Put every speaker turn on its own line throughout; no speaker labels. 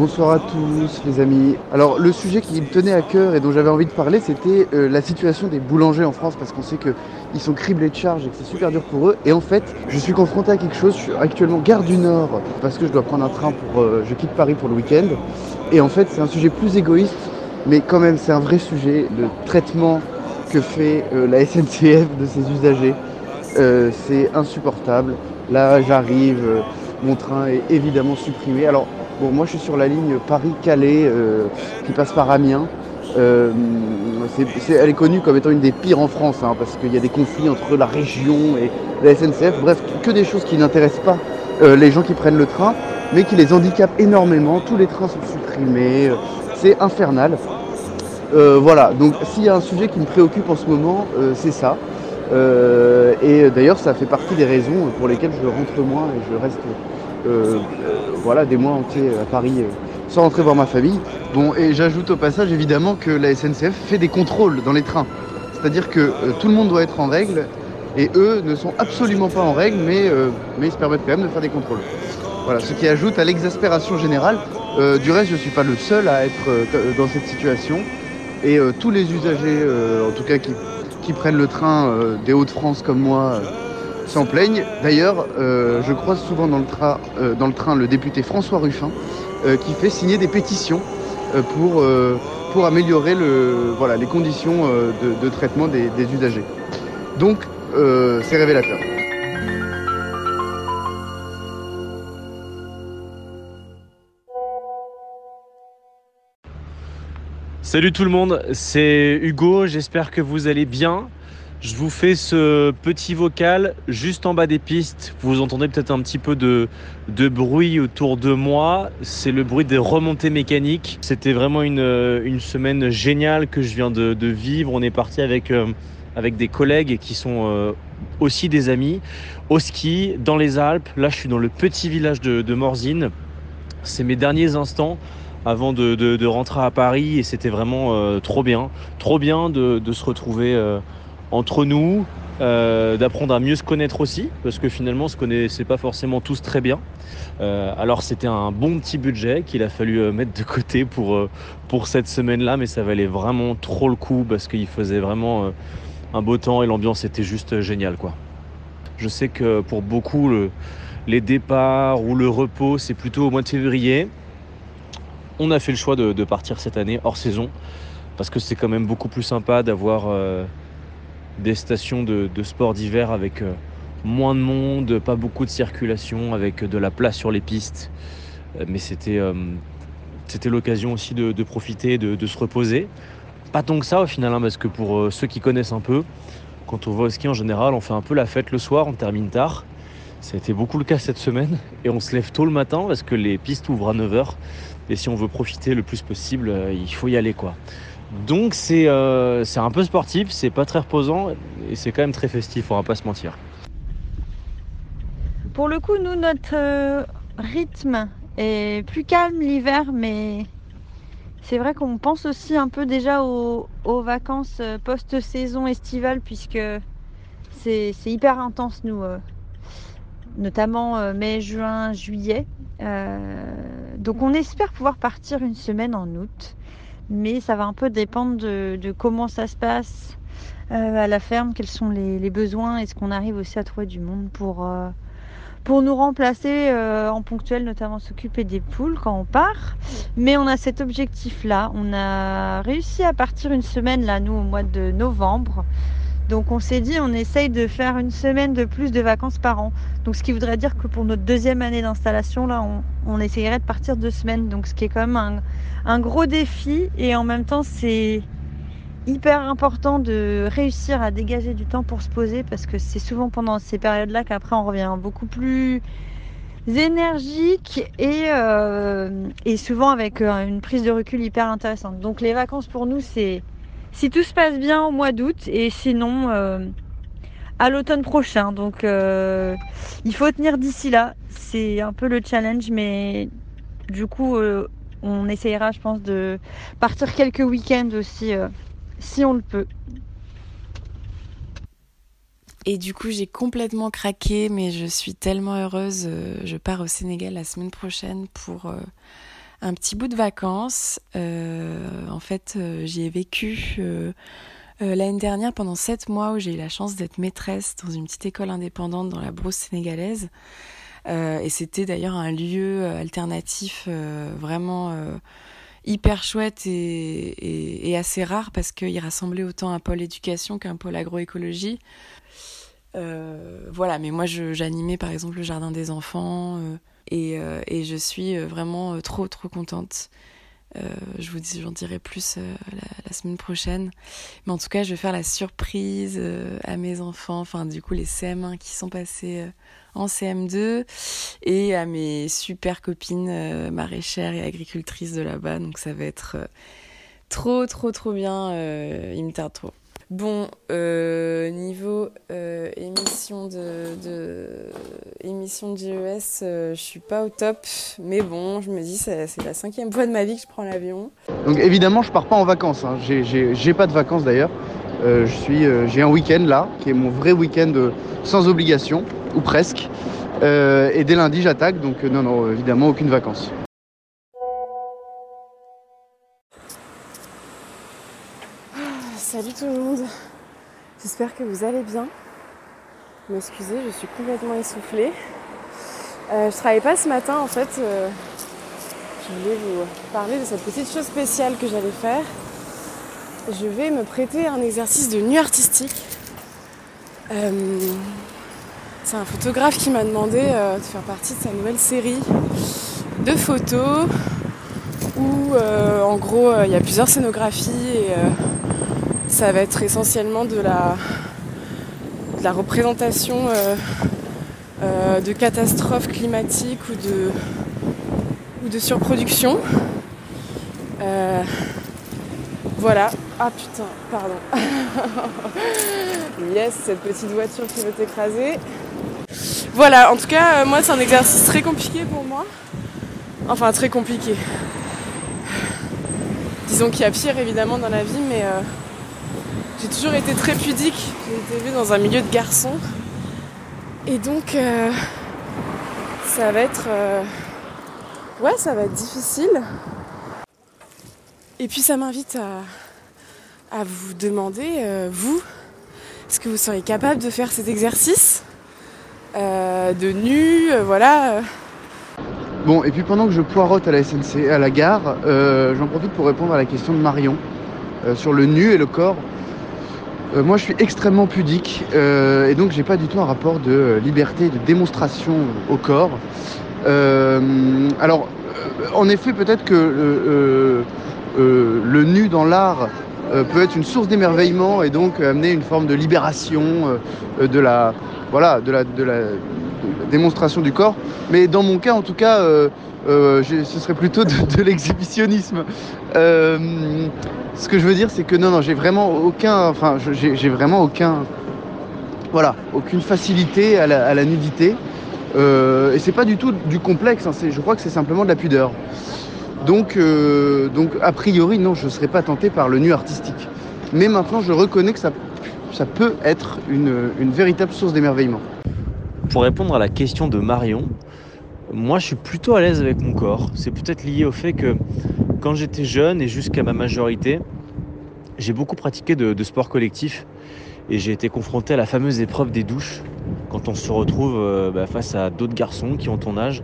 Bonsoir à tous les amis. Alors le sujet qui me tenait à cœur et dont j'avais envie de parler, c'était euh, la situation des boulangers en France parce qu'on sait qu'ils sont criblés de charges et que c'est super dur pour eux. Et en fait, je suis confronté à quelque chose. Je suis actuellement gare du Nord parce que je dois prendre un train pour... euh, je quitte Paris pour le week-end. Et en fait, c'est un sujet plus égoïste, mais quand même, c'est un vrai sujet. Le traitement que fait euh, la SNCF de ses usagers, c'est insupportable. Là, j'arrive, mon train est évidemment supprimé. Alors, bon, moi, je suis sur la ligne Paris-Calais euh, qui passe par Amiens. Euh, elle est connue comme étant une des pires en France, hein, parce qu'il y a des conflits entre la région et la SNCF. Bref, que des choses qui n'intéressent pas euh, les gens qui prennent le train, mais qui les handicapent énormément. Tous les trains sont supprimés. C'est infernal. Voilà, donc s'il y a un sujet qui me préoccupe en ce moment, c'est ça. Et d'ailleurs, ça fait partie des raisons pour lesquelles je rentre moins et je reste voilà, des mois entiers à Paris euh, sans rentrer voir ma famille. Bon, et j'ajoute au passage évidemment que la SNCF fait des contrôles dans les trains. C'est-à-dire que euh, tout le monde doit être en règle et eux ne sont absolument pas en règle, mais, euh, mais ils se permettent quand même de faire des contrôles. Voilà, ce qui ajoute à l'exaspération générale. Euh, du reste, je ne suis pas le seul à être euh, dans cette situation. Et euh, tous les usagers, euh, en tout cas qui, qui prennent le train euh, des Hauts-de-France comme moi, euh, s'en plaignent. D'ailleurs, euh, je croise souvent dans le, tra- euh, dans le train le député François Ruffin euh, qui fait signer des pétitions pour, améliorer les conditions de, traitement des, usagers. Donc, c'est révélateur.
Salut tout le monde, c'est Hugo, j'espère que vous allez bien. Je vous fais ce petit vocal juste en bas des pistes. Vous entendez peut-être un petit peu de, de bruit autour de moi. C'est le bruit des remontées mécaniques. C'était vraiment une, une semaine géniale que je viens de, vivre. On est parti avec, euh, avec des collègues qui sont euh, aussi des amis au ski dans les Alpes. Là, je suis dans le petit village de, Morzine. C'est mes derniers instants avant de, de- rentrer à Paris et c'était vraiment euh, trop bien. Trop bien de, se retrouver euh, entre nous, euh, d'apprendre à mieux se connaître aussi, parce que finalement on se connaissait pas forcément tous très bien. Euh, alors c'était un bon petit budget qu'il a fallu euh, mettre de côté pour, pour cette semaine-là, mais ça valait vraiment trop le coup parce qu'il faisait vraiment un beau temps et l'ambiance était juste géniale quoi. Je sais que pour beaucoup le- les départs ou le repos c'est plutôt au mois de février. On a fait le choix de, partir cette année hors saison parce que c'est quand même beaucoup plus sympa d'avoir des stations de, de sport d'hiver avec euh, moins de monde, pas beaucoup de circulation, avec de la place sur les pistes. Euh, mais c'était euh, c'était l'occasion aussi de, profiter, de, se reposer. Pas tant que ça au final, hein, parce que pour ceux qui connaissent un peu, quand on va au ski en général, on fait un peu la fête le soir, on termine tard. Ça a été beaucoup le cas cette semaine et on se lève tôt le matin parce que les pistes ouvrent à 9h et si on veut profiter le plus possible, il faut y aller quoi. Donc c'est euh, c'est un peu sportif, c'est pas très reposant et c'est quand même très festif, on va pas se mentir.
Pour le coup, nous, notre euh, rythme est plus calme l'hiver, mais c'est vrai qu'on pense aussi un peu déjà aux, vacances euh, post-saison estivale, puisque c'est hyper intense, nous, notamment mai, juin, juillet. Donc on espère pouvoir partir une semaine en août, mais ça va un peu dépendre de, comment ça se passe euh, à la ferme, quels sont les, les besoins, est-ce qu'on arrive aussi à trouver du monde pour... euh, pour nous remplacer euh, en ponctuel, notamment s'occuper des poules quand on part. Mais on a cet objectif-là. On a réussi à partir une semaine, là, nous, au mois de novembre. Donc on s'est dit, on essaye de faire une semaine de plus de vacances par an. Donc ce qui voudrait dire que pour notre deuxième année d'installation, là, on, essayerait de partir deux semaines. Donc ce qui est quand même un, gros défi. Et en même temps, c'est hyper important de réussir à dégager du temps pour se poser parce que c'est souvent pendant ces périodes-là qu'après on revient beaucoup plus énergique et, euh, souvent avec euh, une prise de recul hyper intéressante. Donc les vacances pour nous c'est si tout se passe bien au mois d'août et sinon euh, à l'automne prochain. Donc euh, il faut tenir d'ici là. C'est un peu le challenge mais du coup euh, on essayera je pense de partir quelques week-ends aussi si on le peut.
Et du coup, j'ai complètement craqué, mais je suis tellement heureuse. Je pars au Sénégal la semaine prochaine pour un petit bout de vacances. Euh, en fait, euh, j'y ai vécu euh, l'année dernière pendant sept mois où j'ai eu la chance d'être maîtresse dans une petite école indépendante dans la brousse sénégalaise. Et c'était d'ailleurs un lieu alternatif vraiment hyper chouette et, assez rare parce qu'il rassemblait autant un pôle éducation qu'un pôle agroécologie. Voilà, mais moi j'animais par exemple le jardin des enfants et, euh, et je suis euh, vraiment euh, trop trop contente. Je vous dis, j'en dirai plus la, semaine prochaine. Mais en tout cas, je vais faire la surprise à mes enfants, enfin du coup les CM1 qui sont passés en CM2 et à mes super copines maraîchères et agricultrices de là-bas. Donc ça va être trop trop trop bien. il me tarde trop. Bon, euh, niveau euh, émission de, de émission de GES, euh, je suis pas au top, mais bon, je me dis c'est la cinquième fois de ma vie que je prends l'avion.
Donc évidemment, je pars pas en vacances. hein. J'ai- pas de vacances d'ailleurs. J'ai un week-end là, qui est mon vrai week-end sans obligation, ou presque. Et dès lundi, j'attaque. Donc non, non, évidemment, aucune vacances.
Salut tout le monde, j'espère que vous allez bien. M'excusez, je suis complètement essoufflée. Euh, je travaillais pas ce matin en fait. euh, je voulais vous parler de cette petite chose spéciale que j'allais faire. Je vais me prêter un exercice de nuit artistique. Euh, c'est un photographe qui m'a demandé euh, de faire partie de sa nouvelle série de photos où en gros il y a plusieurs scénographies et ça va être essentiellement de la, représentation euh, euh, de catastrophes climatiques ou de, ou de surproduction. Euh, voilà. Ah putain, pardon. yes, cette petite voiture qui veut t'écraser. Voilà, en tout cas, moi c'est un exercice très compliqué pour moi. Enfin, très compliqué. Disons qu'il y a pire évidemment dans la vie, mais j'ai toujours été très pudique. J'ai été élevée dans un milieu de garçons. Et donc, euh, ça va être. euh, ouais, ça va être difficile. Et puis, ça m'invite à, vous demander, euh, vous, est-ce que vous seriez capable de faire cet exercice de nu, voilà.
Bon, et puis pendant que je poirote à la SNC, à la gare, j'en profite pour répondre à la question de Marion sur le nu et le corps. Euh, moi, je suis extrêmement pudique euh, et donc j'ai pas du tout un rapport de euh, liberté, de démonstration au corps. Alors, en effet, peut-être que le nu dans l'art peut être une source d'émerveillement et donc amener une forme de libération de la, voilà, de la, de la démonstration du corps. Mais dans mon cas, en tout cas, euh, ce serait plutôt de, l'exhibitionnisme. Euh, ce que je veux dire, c'est que non, non, j'ai vraiment aucun, enfin, j'ai vraiment aucun, voilà, aucune facilité à la, nudité. Euh, et c'est pas du tout du complexe. hein, je crois que c'est simplement de la pudeur. Donc, euh, donc a priori, non, je ne serais pas tenté par le nu artistique. Mais maintenant, je reconnais que ça, ça peut être une véritable source d'émerveillement.
Pour répondre à la question de Marion, moi, je suis plutôt à l'aise avec mon corps. C'est peut-être lié au fait que quand j'étais jeune et jusqu'à ma majorité, j'ai beaucoup pratiqué de, sport collectif et j'ai été confronté à la fameuse épreuve des douches quand on se retrouve euh, bah, face à d'autres garçons qui ont ton âge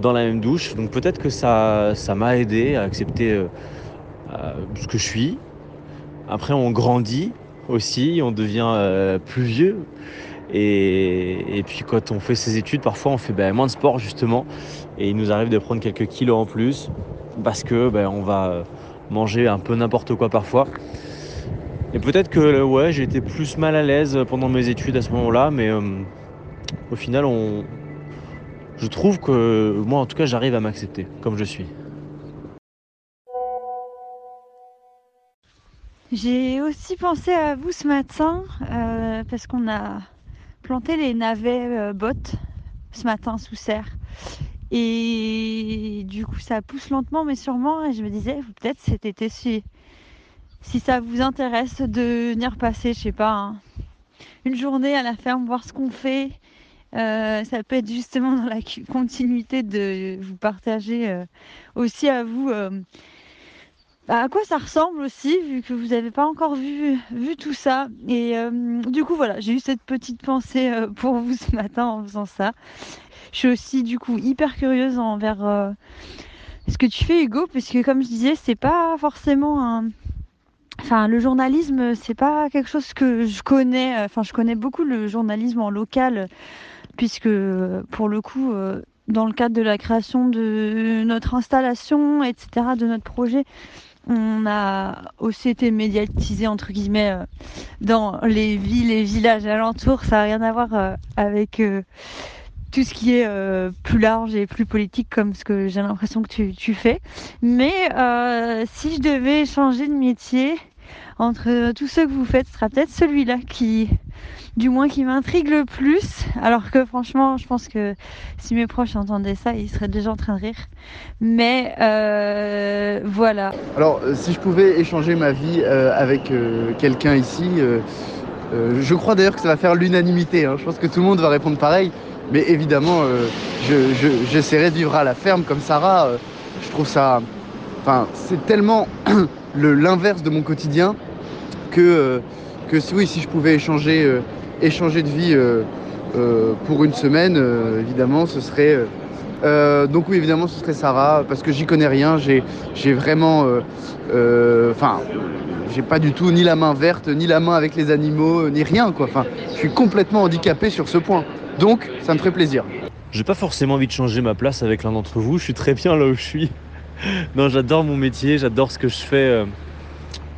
dans la même douche. Donc peut-être que ça, ça m'a aidé à accepter euh, euh, ce que je suis. Après, on grandit aussi, on devient plus vieux. Et, puis quand on fait ses études, parfois on fait ben, moins de sport justement, et il nous arrive de prendre quelques kilos en plus parce que ben, on va manger un peu n'importe quoi parfois. Et peut-être que ouais, j'ai été plus mal à l'aise pendant mes études à ce moment-là, mais euh, au final, on... je trouve que moi, en tout cas, j'arrive à m'accepter comme je suis.
J'ai aussi pensé à vous ce matin euh, parce qu'on a planté les navets euh, bottes ce matin sous serre. Et du coup, ça pousse lentement, mais sûrement. Et je me disais, peut-être cet été, si, si ça vous intéresse de venir passer, je sais pas, hein, une journée à la ferme, voir ce qu'on fait. Euh, ça peut être justement dans la continuité de vous partager euh, aussi à vous bah, à quoi ça ressemble aussi, vu que vous n'avez pas encore vu, tout ça. Et euh, du coup, voilà, j'ai eu cette petite pensée euh, pour vous ce matin en faisant ça. Je suis aussi, du coup, hyper curieuse envers euh, ce que tu fais, Hugo, puisque comme je disais, c'est pas forcément un. Enfin, le journalisme, c'est pas quelque chose que je connais. Enfin, je connais beaucoup le journalisme en local, puisque pour le coup dans le cadre de la création de notre installation, etc., de notre projet, on a aussi été médiatisé entre guillemets euh, dans les villes et villages alentours. Ça n'a rien à voir euh, avec euh, tout ce qui est plus large et plus politique comme ce que j'ai l'impression que tu, fais. Mais si je devais changer de métier, entre tous ceux que vous faites, ce sera peut-être celui-là qui, du moins qui m'intrigue le plus. Alors que franchement, je pense que si mes proches entendaient ça, ils seraient déjà en train de rire. Mais euh, voilà.
Alors, euh, si je pouvais échanger ma vie euh, avec quelqu'un ici, je crois d'ailleurs que ça va faire l'unanimité. Hein. Je pense que tout le monde va répondre pareil. Mais évidemment, j'essaierai je, de vivre à la ferme comme Sarah. je trouve ça. Enfin, c'est tellement l'inverse de mon quotidien que que oui, si je pouvais échanger, euh, échanger de vie euh, euh, pour une semaine, évidemment, ce serait. donc oui, évidemment, ce serait Sarah, parce que j'y connais rien, j'ai vraiment... Enfin, j'ai pas du tout ni la main verte, ni la main avec les animaux, ni rien, quoi. Enfin, je suis complètement handicapé sur ce point. Donc, ça me ferait plaisir.
J'ai pas forcément envie de changer ma place avec l'un d'entre vous, je suis très bien là où je suis. non, j'adore mon métier, j'adore ce que je fais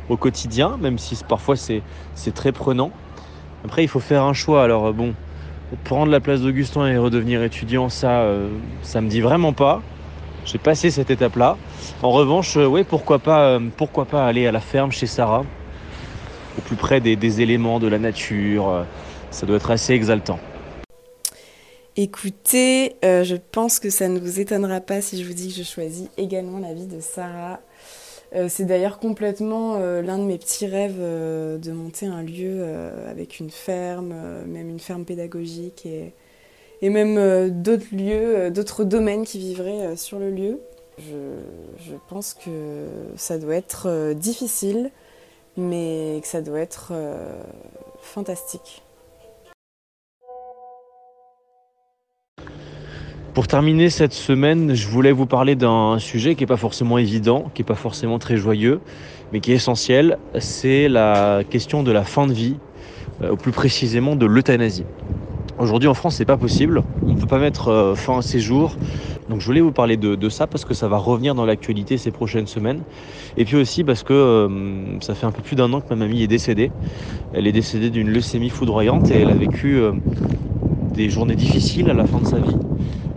au quotidien, même si parfois c'est très prenant. Après, il faut faire un choix. Alors euh, bon, prendre la place d'Augustin et redevenir étudiant, ça, euh, ça me dit vraiment pas. J'ai passé cette étape-là. En revanche, euh, ouais, pourquoi pas, euh, pourquoi pas aller à la ferme chez Sarah, au plus près des, des éléments de la nature. Ça doit être assez exaltant.
Écoutez, je pense que ça ne vous étonnera pas si je vous dis que je choisis également la vie de Sarah euh, c'est d'ailleurs complètement euh, l'un de mes petits rêves euh, de monter un lieu avec une ferme, même une ferme pédagogique et, même d'autres lieux, d'autres domaines qui vivraient sur le lieu. Je, je, pense que ça doit être difficile, mais que ça doit être fantastique.
Pour terminer cette semaine, je voulais vous parler d'un sujet qui n'est pas forcément évident, qui n'est pas forcément très joyeux, mais qui est essentiel. C'est la question de la fin de vie, euh, ou plus précisément de l'euthanasie. Aujourd'hui en France, c'est pas possible. On ne peut pas mettre euh, fin à ces jours. Donc je voulais vous parler de, ça parce que ça va revenir dans l'actualité ces prochaines semaines. Et puis aussi parce que euh, ça fait un peu plus d'un an que ma mamie est décédée. Elle est décédée d'une leucémie foudroyante et elle a vécu des journées difficiles à la fin de sa vie.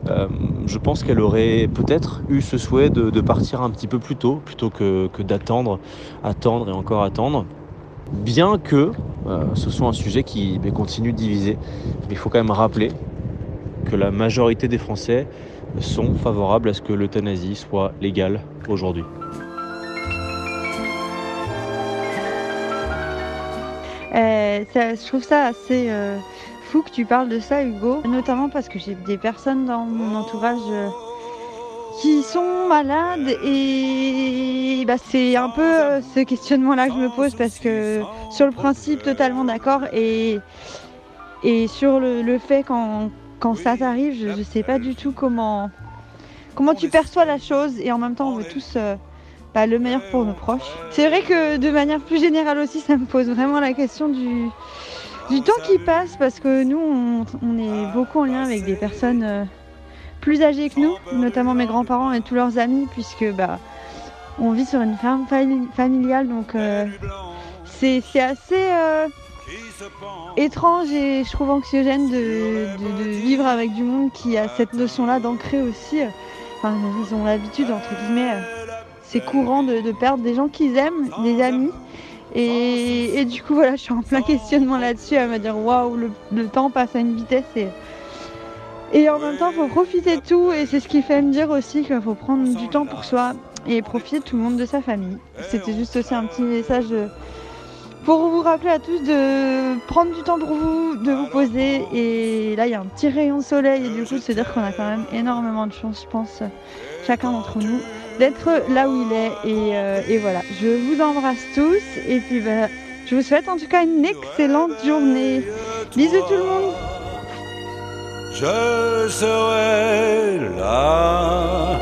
Euh, je pense qu'elle aurait peut-être eu ce souhait de, partir un petit peu plus tôt, plutôt que, d'attendre, attendre et encore attendre. Bien que euh, ce soit un sujet qui ben, continue de diviser, il faut quand même rappeler que la majorité des Français sont favorables à ce que l'euthanasie soit légale aujourd'hui.
Euh, je trouve ça assez que tu parles de ça, Hugo, notamment parce que j'ai des personnes dans mon entourage euh, qui sont malades et bah, c'est un peu euh, ce questionnement-là que je me pose parce que sur le principe totalement d'accord et, et sur le, fait quand, quand ça t'arrive, je ne sais pas du tout comment, comment tu perçois la chose et en même temps on veut tous... Euh, bah, le meilleur pour nos proches. C'est vrai que de manière plus générale aussi, ça me pose vraiment la question du, temps qui passe parce que nous, on, est beaucoup en lien avec des personnes euh, plus âgées que nous, notamment mes grands-parents et tous leurs amis, puisque bah, on vit sur une ferme fami- familiale, donc euh, c'est assez euh, étrange et je trouve anxiogène de, vivre avec du monde qui a cette notion-là d'ancrer aussi. Enfin, ils ont l'habitude, entre guillemets, c'est courant de, perdre des gens qu'ils aiment, des amis. Et, du coup, voilà, je suis en plein questionnement là-dessus, à me dire waouh, le, temps passe à une vitesse et, en même temps, il faut profiter de tout. Et c'est ce qui fait me dire aussi qu'il faut prendre du temps pour soi et profiter tout le monde de sa famille. C'était juste aussi un petit message pour vous rappeler à tous de prendre du temps pour vous, de vous poser. Et là, il y a un petit rayon de soleil et du coup, de se dire qu'on a quand même énormément de chance, je pense, chacun d'entre nous, d'être là où il est. Et, euh, et voilà, je vous embrasse tous. Et puis, bah, je vous souhaite en tout cas une excellente journée. Bisous tout le monde.
je serai là